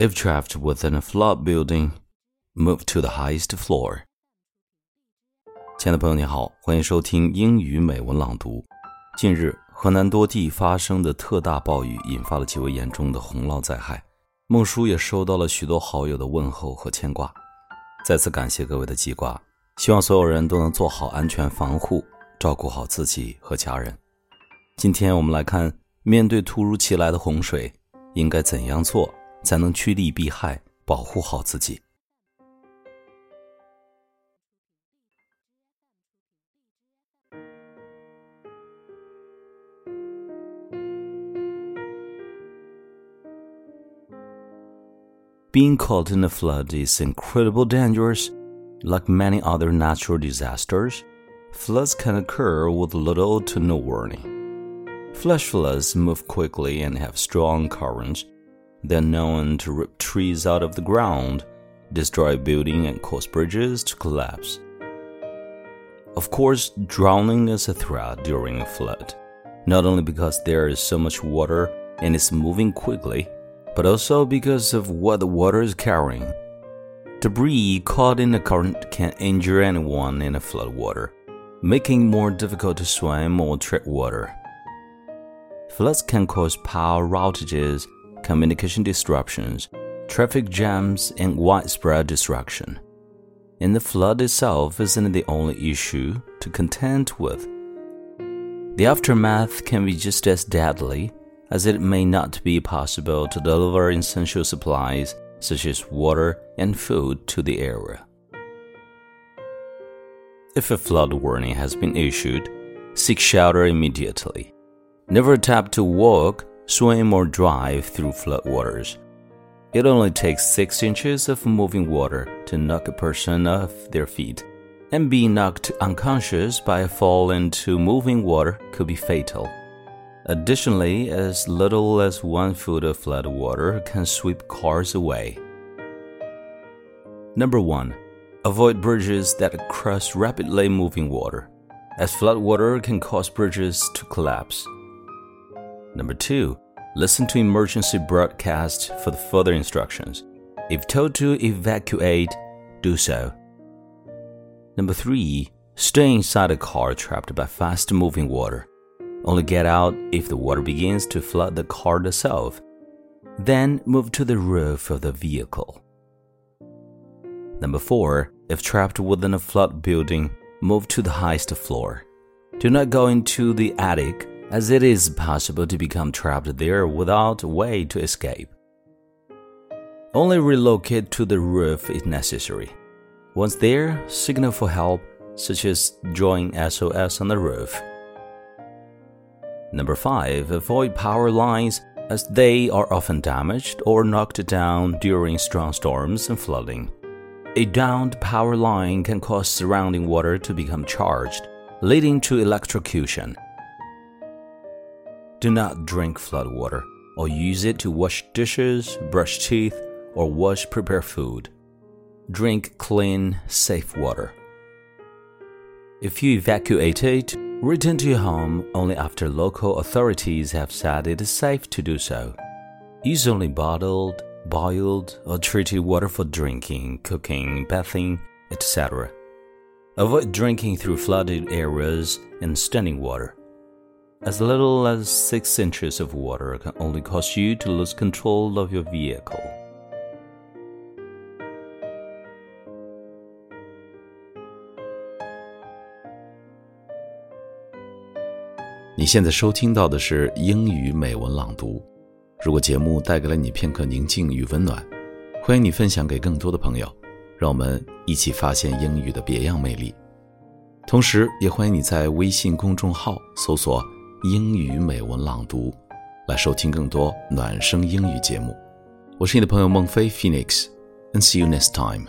If trapped within a flood building, move to the highest floor. 亲爱的朋友，你好，欢迎收听英语美文朗读。近日，河南多地发生的特大暴雨引发了极为严重的洪涝灾害。孟叔也收到了许多好友的问候和牵挂，再次感谢各位的记挂。希望所有人都能做好安全防护，照顾好自己和家人。今天我们来看，面对突如其来的洪水，应该怎样做？才能趋利避害，保护好自己。Being caught in a flood is incredibly dangerous. Like many other natural disasters, floods can occur with little to no warning. Flash floods move quickly and have strong currents they're known to rip trees out of the ground, destroy buildings, and cause bridges to collapse. Of course, drowning is a threat during a flood, not only because there is so much water and it's moving quickly, but also because of what the water is carrying. Debris caught in the current can injure anyone in a flood water, making it more difficult to swim or tread water. Floods can cause power outages communication disruptions, traffic jams, and widespread destruction. And the flood itself isn't the only issue to contend with. The aftermath can be just as deadly, as it may not be possible to deliver essential supplies such as water and food to the area. If a flood warning has been issued, seek shelter immediately. Never attempt to walk swim or drive through floodwaters. It only takes 6 inches of moving water to knock a person off their feet, and being knocked unconscious by a fall into moving water could be fatal. Additionally, as little as one foot of flood water can sweep cars away. Number 1. Avoid bridges that cross rapidly moving water, as flood water can cause bridges to collapse. Number two, listen to emergency broadcasts for the further instructions. If told to evacuate, do so. Number three, stay inside a car trapped by fast moving water. Only get out if the water begins to flood the car itself. Then move to the roof of the vehicle. Number four, if trapped within a flood building, move to the highest floor. Do not go into the attic as it is possible to become trapped there without a way to escape. Only relocate to the roof if necessary. Once there, signal for help, such as drawing SOS on the roof. Number 5. Avoid power lines as they are often damaged or knocked down during strong storms and flooding. A downed power line can cause surrounding water to become charged, leading to electrocution. Do not drink flood water or use it to wash dishes, brush teeth, or wash prepared food. Drink clean, safe water. If you evacuated, return to your home only after local authorities have said it is safe to do so. Use only bottled, boiled, or treated water for drinking, cooking, bathing, etc. Avoid drinking through flooded areas and standing water. As little as six inches of water can only cause you to lose control of your vehicle. 你现在收听到的是英语美文朗读。如果节目带给了你片刻宁静与温暖，欢迎你分享给更多的朋友，让我们一起发现英语的别样魅力。同时，也欢迎你在微信公众号搜索。英语美文朗读，来收听更多暖声英语节目。我是你的朋友孟非 Phoenix，and see you next time。